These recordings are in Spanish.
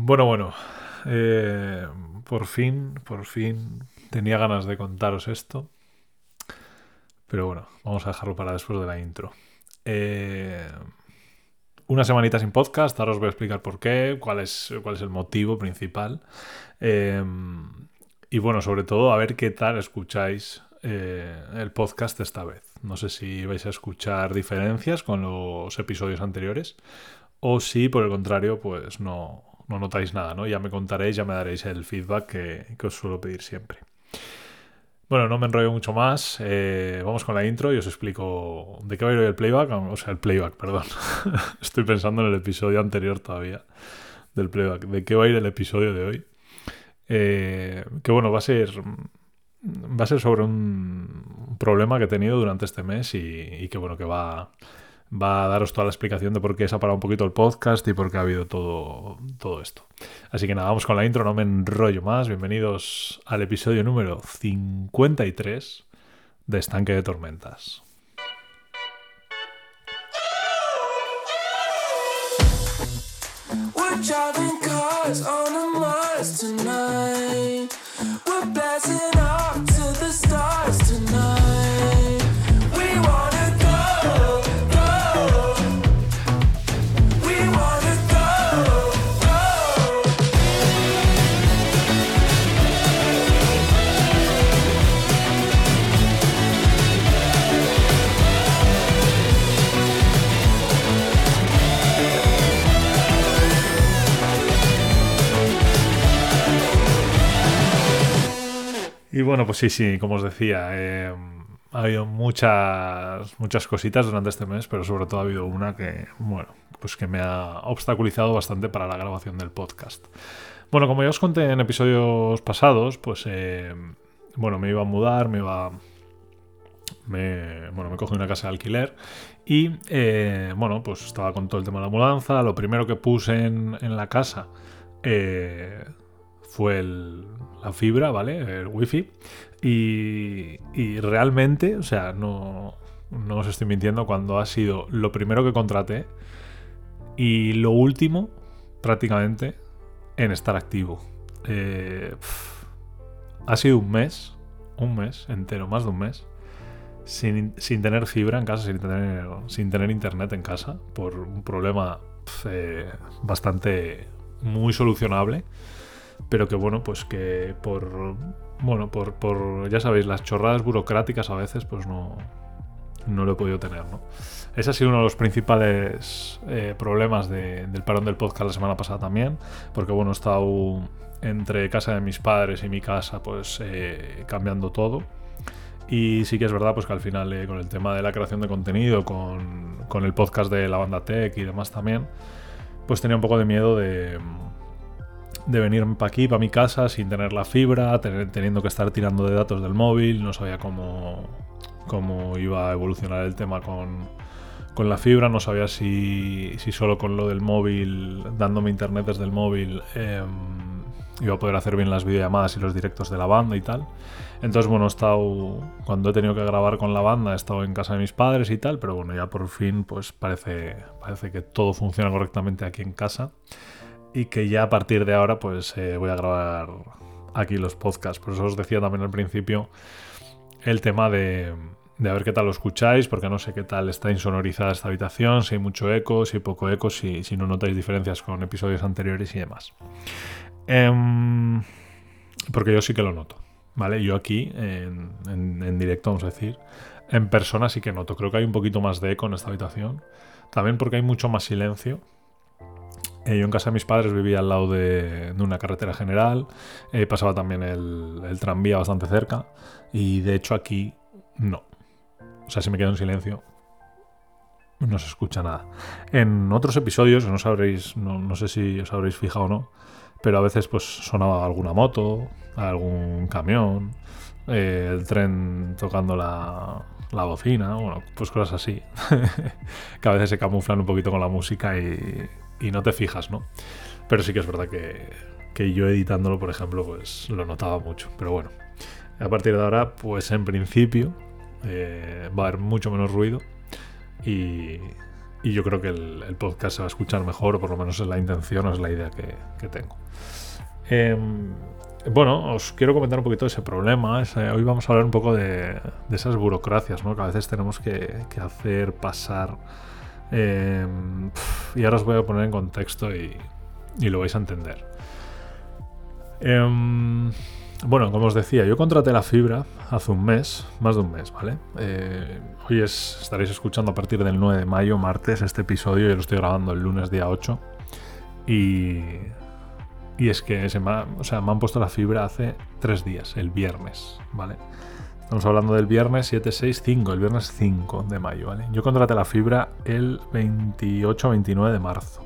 Bueno, bueno. eh, por fin, por fin tenía ganas de contaros esto. Pero bueno, vamos a dejarlo para después de la intro. Eh, una semanita sin podcast, ahora os voy a explicar por qué, cuál es, cuál es el motivo principal. Eh, y bueno, sobre todo a ver qué tal escucháis eh, el podcast esta vez. No sé si vais a escuchar diferencias con los episodios anteriores o si por el contrario pues no, no notáis nada, ¿no? Ya me contaréis, ya me daréis el feedback que, os suelo pedir siempre. Bueno, no me enrollo mucho más. eh, vamos con la intro y os explico de qué va a ir hoy el playback. O sea, el playback, perdón. Estoy pensando en el episodio anterior todavía del playback. ¿De qué va a ir el episodio de hoy? Eh, que bueno, va a ser. Va a ser sobre un problema que he tenido durante este mes y, y que bueno, que va, va a daros toda la explicación de por qué se ha parado un poquito el podcast y por qué ha habido todo, todo esto. Así que nada, vamos con la intro, no me enrollo más. Bienvenidos al episodio número 53 de Estanque de Tormentas. Bueno, pues sí, sí, como os decía, eh, ha habido muchas, muchas cositas durante este mes, pero sobre todo ha habido una que, bueno, pues que me ha obstaculizado bastante para la grabación del podcast. Bueno, como ya os conté en episodios pasados, pues, eh, bueno, me iba a mudar, me iba... Me, bueno, me cogí una casa de alquiler y, eh, bueno, pues estaba con todo el tema de la mudanza. Lo primero que puse en, en la casa eh, fue la fibra, ¿vale? El wifi. Y, y realmente, o sea, no, no os estoy mintiendo, cuando ha sido lo primero que contraté y lo último, prácticamente, en estar activo. Eh, ha sido un mes, un mes entero, más de un mes, sin, sin tener fibra en casa, sin tener, sin tener internet en casa, por un problema eh, bastante muy solucionable pero que bueno, pues que por bueno, por, por ya sabéis, las chorradas burocráticas a veces, pues no, no lo he podido tener, ¿no? Ese ha sido uno de los principales eh, problemas de- del parón del podcast la semana pasada también, porque bueno, he estado entre casa de mis padres y mi casa, pues eh, cambiando todo. Y sí que es verdad, pues que al final, eh, con el tema de la creación de contenido, con, con el podcast de la banda Tech y demás también, pues tenía un poco de miedo de, de venirme para aquí, para mi casa, sin tener la fibra, teniendo que estar tirando de datos del móvil, no sabía cómo, cómo iba a evolucionar el tema con, con la fibra, no sabía si, si solo con lo del móvil, dándome internet desde el móvil, em, iba a poder hacer bien las videollamadas y los directos de la banda y tal. Entonces, bueno, he estado, cuando he tenido que grabar con la banda, he estado en casa de mis padres y tal, pero bueno, ya por fin, pues parece, parece que todo funciona correctamente aquí en casa y que ya a partir de ahora pues eh, voy a grabar aquí los podcasts. Por eso os decía también al principio el tema de, a ver qué tal lo escucháis, porque no sé qué tal está insonorizada esta habitación, si hay mucho eco, si hay poco eco, si, no notáis diferencias con episodios anteriores y demás. Em, porque yo sí que lo noto, ¿vale? Yo aquí, en- en directo, vamos a decir, en persona sí que noto. Creo que hay un poquito más de eco en esta habitación. También porque hay mucho más silencio. Eh, yo en casa de mis padres vivía al lado de, de una carretera general, eh, pasaba también el, tranvía bastante cerca y de hecho aquí no. O sea, si me quedo en silencio no se escucha nada. En otros episodios, no sabréis, no, no sé si os habréis fijado o no, pero a veces pues sonaba alguna moto, algún camión, eh, el tren tocando la, la bocina, bueno, pues cosas así, que a veces se camuflan un poquito con la música y, y no te fijas, ¿no? Pero sí que es verdad que, que yo editándolo, por ejemplo, pues lo notaba mucho. Pero bueno, a partir de ahora, pues en principio eh, va a haber mucho menos ruido y, y yo creo que el, podcast se va a escuchar mejor, o por lo menos es la intención o es la idea que, tengo. Em, bueno, os quiero comentar un poquito de ese problema. ese- hoy vamos a hablar un poco de, de esas burocracias ¿no? que a veces tenemos que, que hacer pasar. Em, y ahora os voy a poner en contexto y, lo vais a entender. Em, bueno, como os decía, yo contraté la fibra hace un mes, más de un mes, ¿vale? Eh, hoy es, estaréis escuchando a partir del 9 de mayo, martes, este episodio. Yo lo estoy grabando el lunes día 8. Y, y es que se me, o sea, me han puesto la fibra hace tres días, el viernes, ¿vale? Estamos hablando del viernes 7, 6, 5, el viernes 5 de mayo, ¿vale? Yo contraté la fibra el 28 29 de marzo.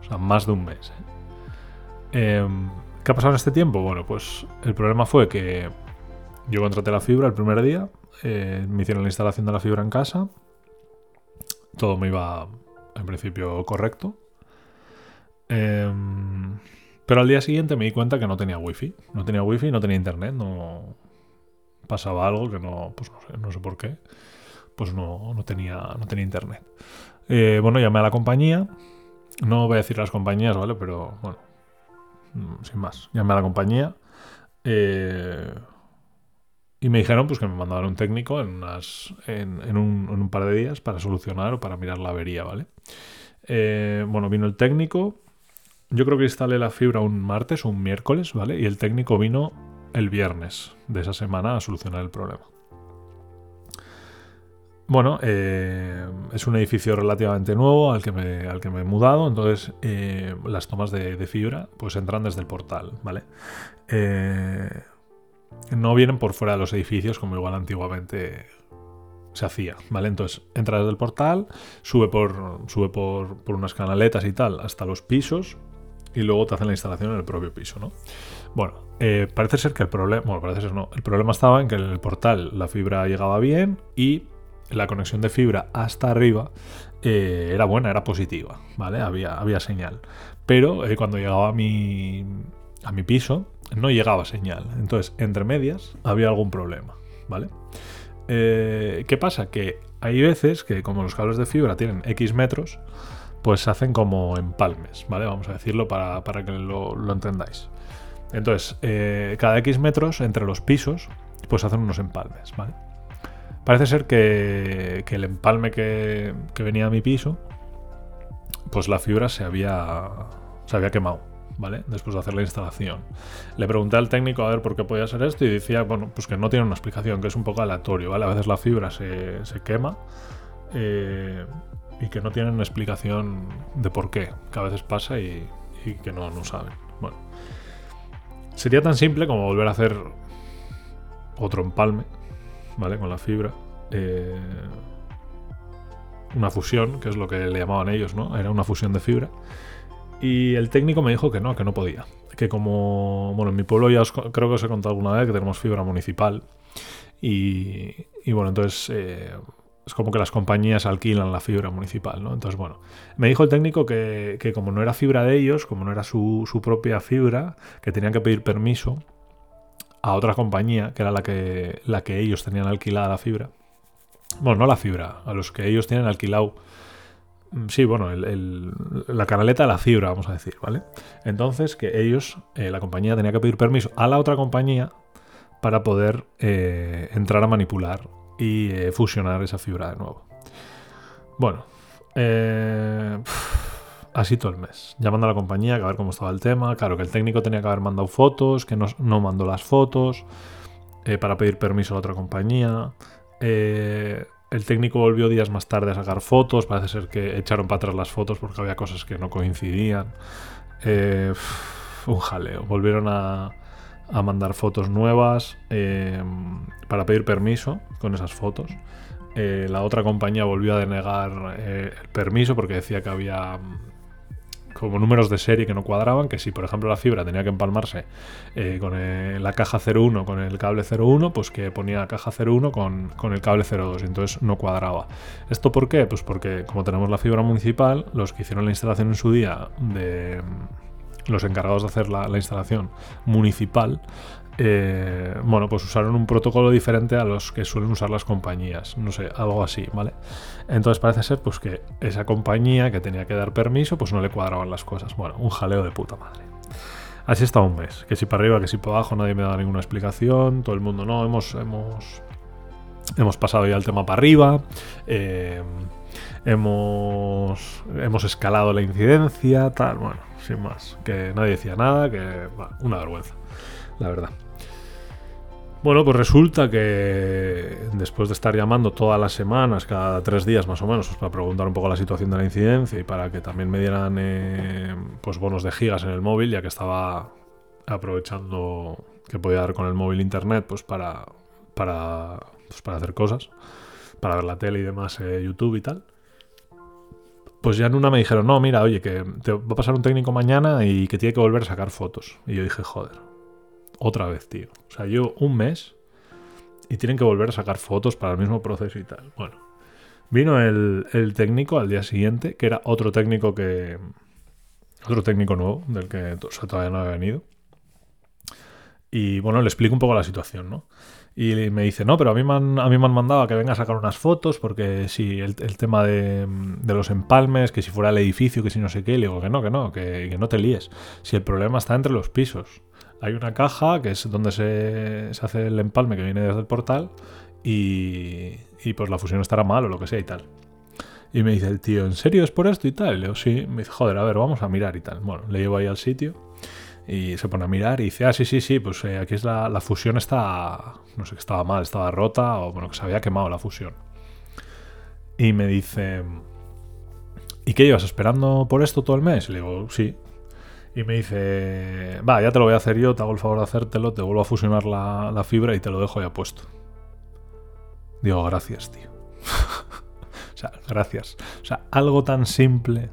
O sea, más de un mes. ¿eh? Em, ¿Qué ha pasado en este tiempo? Bueno, pues el problema fue que yo contraté la fibra el primer día, eh, me hicieron la instalación de la fibra en casa, todo me iba en principio correcto. Em, pero al día siguiente me di cuenta que no tenía wifi. No tenía wifi, no tenía internet, no pasaba algo que no, pues no sé, no sé por qué. Pues no, no tenía, no tenía internet. Eh, bueno, llamé a la compañía. No voy a decir las compañías, ¿vale? Pero bueno, mm, sin más. Llamé a la compañía. eh, y me dijeron pues que me mandaban un técnico en, unas, en, en un, en un par de días para solucionar o para mirar la avería, ¿vale? Eh, bueno, vino el técnico. Yo creo que instalé la fibra un martes o un miércoles, ¿vale? Y el técnico vino el viernes de esa semana a solucionar el problema. Bueno, eh, es un edificio relativamente nuevo al que me, al que me he mudado, entonces eh, las tomas de, fibra pues entran desde el portal, ¿vale? Eh, no vienen por fuera de los edificios como igual antiguamente se hacía, ¿vale? Entonces entra desde el portal, sube por, sube por, por unas canaletas y tal hasta los pisos y luego te hacen la instalación en el propio piso, ¿no? Bueno, eh, parece ser que el problema, bueno, parece ser no, el problema estaba en que en el portal la fibra llegaba bien y la conexión de fibra hasta arriba eh, era buena, era positiva, ¿vale? Había, había señal. Pero eh, cuando llegaba a mi, a mi piso no llegaba señal. Entonces, entre medias había algún problema, ¿vale? ¿Qué pasa? Que hay veces que como los cables de fibra tienen X metros, pues se hacen como empalmes, ¿vale? Vamos a decirlo para, para que lo, lo entendáis. Entonces, eh, cada X metros entre los pisos, pues hacen unos empalmes, ¿vale? Parece ser que, que el empalme que, que venía a mi piso, pues la fibra se había, se había quemado, ¿vale? Después de hacer la instalación. Le pregunté al técnico a ver por qué podía ser esto y decía, bueno, pues que no tiene una explicación, que es un poco aleatorio, ¿vale? A veces la fibra se, se quema eh, y que no tienen explicación de por qué, que a veces pasa y, que no, no saben. Bueno, sería tan simple como volver a hacer otro empalme, ¿vale? Con la fibra. Eh, una fusión, que es lo que le llamaban ellos, ¿no? Era una fusión de fibra. Y el técnico me dijo que no, que no podía. Que como, bueno, en mi pueblo ya os creo que os he contado alguna vez que tenemos fibra municipal. Y, y bueno, entonces eh, es como que las compañías alquilan la fibra municipal, ¿no? Entonces, bueno, me dijo el técnico que, que como no era fibra de ellos, como no era su, su propia fibra, que tenían que pedir permiso a otra compañía, que era la que, la que ellos tenían alquilada la fibra. Bueno, no la fibra, a los que ellos tienen alquilado. mm, Sí, bueno, el- la canaleta de la fibra, vamos a decir, ¿vale? Entonces, que ellos, eh, la compañía tenía que pedir permiso a la otra compañía para poder eh, entrar a manipular y eh, fusionar esa fibra de nuevo. Bueno, eh, así todo el mes, llamando a la compañía a ver cómo estaba el tema. Claro, que el técnico tenía que haber mandado fotos, que no, mandó las fotos eh, para pedir permiso a otra compañía. El técnico volvió días más tarde a sacar fotos. Parece ser que echaron para atrás las fotos porque había cosas que no coincidían. Un jaleo. Volvieron a, a mandar fotos nuevas eh, para pedir permiso con esas fotos. Eh, la otra compañía volvió a denegar eh, el permiso porque decía que había mm, como números de serie que no cuadraban, que si por ejemplo la fibra tenía que empalmarse con la caja 01 con el cable 01, pues que ponía caja 01 con, con el cable 02, y entonces no cuadraba. ¿Esto por qué? Pues porque como tenemos la fibra municipal, los que hicieron la instalación en su día de los encargados de hacer la, la instalación municipal, eh, bueno, pues usaron un protocolo diferente a los que suelen usar las compañías. No sé, algo así, ¿vale? Entonces parece ser pues que esa compañía que tenía que dar permiso, pues no le cuadraban las cosas. Bueno, un jaleo de puta madre. Así está un mes. Que si para arriba, que si para abajo, nadie me da ninguna explicación. Todo el mundo, no, hemos, hemos, hemos pasado ya el tema para arriba. eh, hemos, hemos escalado la incidencia, tal, bueno, sin más. Que nadie decía nada, que una vergüenza, la verdad. Bueno, pues resulta que después de estar llamando todas las semanas, cada tres días más o menos, pues para preguntar un poco la situación de la incidencia y para que también me dieran eh, pues bonos de gigas en el móvil, ya que estaba aprovechando que podía dar con el móvil internet pues para, para, pues para hacer cosas, para ver la tele y demás, eh, YouTube y tal. Pues ya en una me dijeron, no, mira, oye, que te va a pasar un técnico mañana y que tiene que volver a sacar fotos. Y yo dije, joder, otra vez, tío. O sea, yo un mes y tienen que volver a sacar fotos para el mismo proceso y tal. Bueno, vino el, técnico al día siguiente, que era otro técnico que. Otro técnico nuevo, del que todavía no había venido. Y bueno, le explico un poco la situación, ¿no? Y me dice, no, pero a mí me han, a mí me han mandado a que venga a sacar unas fotos porque si el, el tema de, de los empalmes, que si fuera el edificio, que si no sé qué, le digo que no, que no, que, que no te líes. Si el problema está entre los pisos. Hay una caja que es donde se, se hace el empalme que viene desde el portal y, y pues la fusión estará mal o lo que sea y tal. Y me dice el tío, ¿en serio es por esto y tal? Y le digo, sí. Me dice, joder, a ver, vamos a mirar y tal. Bueno, le llevo ahí al sitio y se pone a mirar y dice, ah, sí, sí, sí, pues eh, aquí es la, la fusión está, no sé, que estaba mal, estaba rota o bueno, que se había quemado la fusión. Y me dice, ¿y qué llevas esperando por esto todo el mes? Y le digo, sí. Y me dice, va, ya te lo voy a hacer yo, te hago el favor de hacértelo, te vuelvo a fusionar la, la fibra y te lo dejo ya puesto. Digo, gracias, tío. o sea, gracias. O sea, algo tan simple.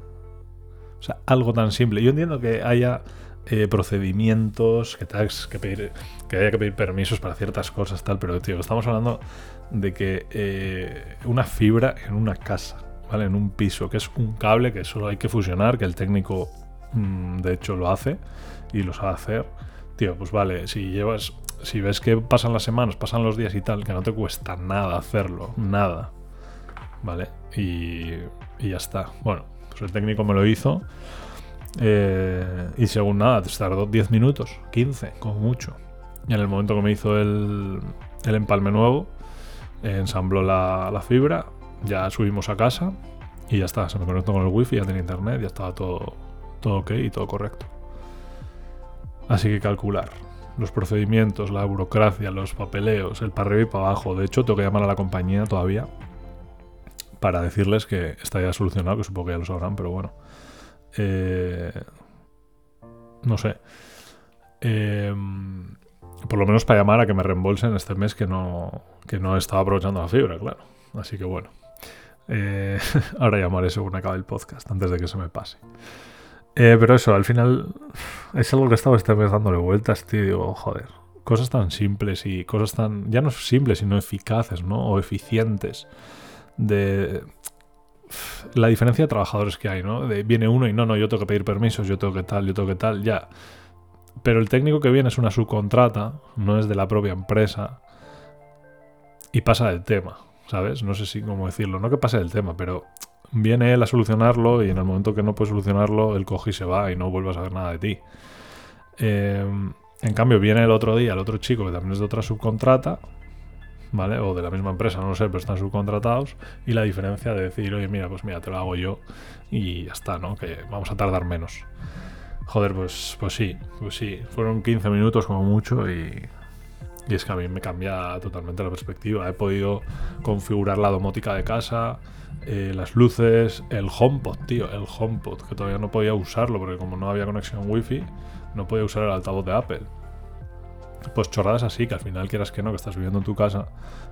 O sea, algo tan simple. Yo entiendo que haya eh, procedimientos, que, que, pedir, que haya que pedir permisos para ciertas cosas, tal, pero tío, estamos hablando de que eh, una fibra en una casa, ¿vale? En un piso, que es un cable que solo hay que fusionar, que el técnico mm, de hecho lo hace y lo sabe hacer. Tío, pues vale, si llevas, si ves que pasan las semanas, pasan los días y tal, que no te cuesta nada hacerlo, nada, ¿vale? Y, y ya está. Bueno, pues el técnico me lo hizo. Eh, y según nada, tardó 10 minutos, 15, como mucho. Y en el momento que me hizo el, el empalme nuevo, ensambló la, la fibra, ya subimos a casa y ya está. Se me conectó con el wifi, ya tenía internet, ya estaba todo, todo ok y todo correcto. Así que calcular los procedimientos, la burocracia, los papeleos, el para arriba y para abajo. De hecho, tengo que llamar a la compañía todavía para decirles que está ya solucionado, que supongo que ya lo sabrán, pero bueno. Eh, no sé. Eh, por lo menos para llamar a que me reembolsen este mes que no, que no estaba aprovechando la fibra, claro. Así que bueno. Eh, ahora llamaré según acabe el podcast, antes de que se me pase. Eh, pero eso, al final es algo que he estado este mes dándole vueltas, tío. Digo, joder, cosas tan simples y cosas tan, ya no simples, sino eficaces, ¿no? O eficientes. De la diferencia de trabajadores que hay, ¿no? De, viene uno y no, no, yo tengo que pedir permisos, yo tengo que tal, yo tengo que tal, ya. Pero el técnico que viene es una subcontrata, no es de la propia empresa y pasa del tema, ¿sabes? No sé si cómo decirlo, no que pase del tema, pero viene él a solucionarlo y en el momento que no puede solucionarlo, él coge y se va y no vuelve a saber nada de ti. Eh, en cambio, viene el otro día el otro chico que también es de otra subcontrata, O de la misma empresa, no lo sé, pero están subcontratados. Y la diferencia de decir, oye, mira, pues mira, te lo hago yo y ya está, ¿no? Que vamos a tardar menos. Joder, pues, pues sí, pues sí. Fueron 15 minutos como mucho y, y es que a mí me cambia totalmente la perspectiva. He podido configurar la domótica de casa, eh, las luces, el HomePod, tío, el HomePod, que todavía no podía usarlo porque como no había conexión Wi-Fi, no podía usar el altavoz de Apple. Pues chorradas así, que al final quieras que no, que estás viviendo en tu casa,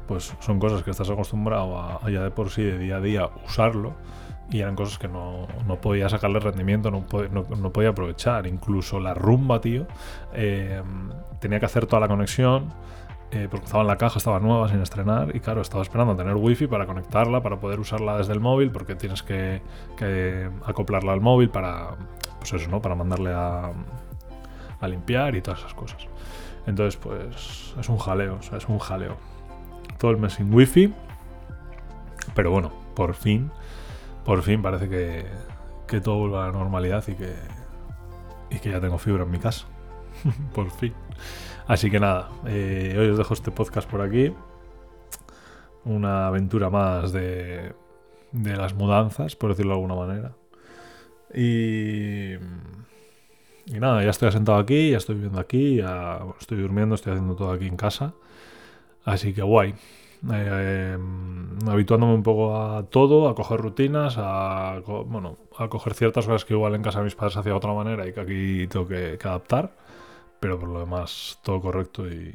pues son cosas que estás acostumbrado a, ya de por sí, de día a día, usarlo. Y eran cosas que no, no podía sacarle rendimiento, no, no- no podía aprovechar. Incluso la rumba, tío, eh, tenía que hacer toda la conexión, eh, porque estaba en la caja, estaba nueva, sin estrenar, y claro, estaba esperando a tener wifi para conectarla, para poder usarla desde el móvil, porque tienes que, que acoplarla al móvil para, pues eso, ¿no? Para mandarle a, a limpiar y todas esas cosas. Entonces, pues es un jaleo, es un jaleo. Todo el mes sin wifi. Pero bueno, por fin, por fin parece que, que todo vuelve a la normalidad y que, y que ya tengo fibra en mi casa. por fin. Así que nada, eh, hoy os dejo este podcast por aquí. Una aventura más de, de las mudanzas, por decirlo de alguna manera. Y, y nada, ya estoy asentado aquí, ya estoy viviendo aquí, ya estoy durmiendo, estoy haciendo todo aquí en casa. Así que guay. Eh, habituándome un poco a todo, a coger rutinas, a, co- bueno, a coger ciertas cosas que igual en casa de mis padres hacía de otra manera y que aquí tengo que, que adaptar. Pero por lo demás, todo correcto y,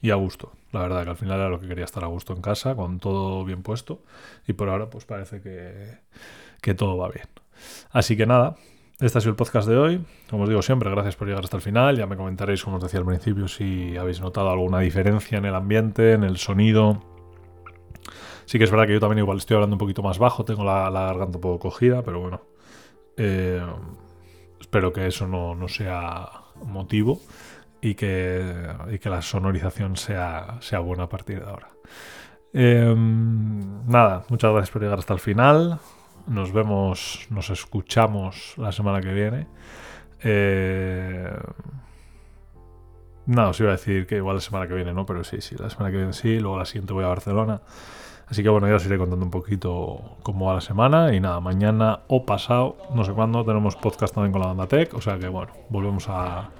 y a gusto. La verdad que al final era lo que quería estar a gusto en casa, con todo bien puesto. Y por ahora, pues parece que, que todo va bien. Así que nada, este ha sido el podcast de hoy. Como os digo siempre, gracias por llegar hasta el final. Ya me comentaréis, como os decía al principio, si habéis notado alguna diferencia en el ambiente, en el sonido. Sí que es verdad que yo también igual estoy hablando un poquito más bajo, tengo la, garganta un poco cogida, pero bueno. Eh, espero que eso no, no sea motivo y que, y que la sonorización sea, sea buena a partir de ahora. Eh, nada, muchas gracias por llegar hasta el final. Nos vemos, nos escuchamos la semana que viene. Eh, no, os iba a decir que igual la semana que viene no, pero sí, sí, la semana que viene sí. Luego la siguiente voy a Barcelona. Así que bueno, ya os iré contando un poquito cómo va la semana. Y nada, mañana o pasado, no sé cuándo, tenemos podcast también con la banda Tech. O sea que bueno, volvemos a,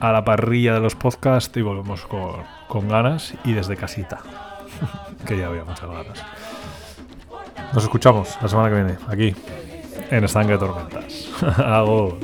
a la parrilla de los podcasts y volvemos con, con ganas y desde casita. que ya había muchas ganas. Nos escuchamos la semana que viene, aquí, en Estanque de Tormentas. Hago.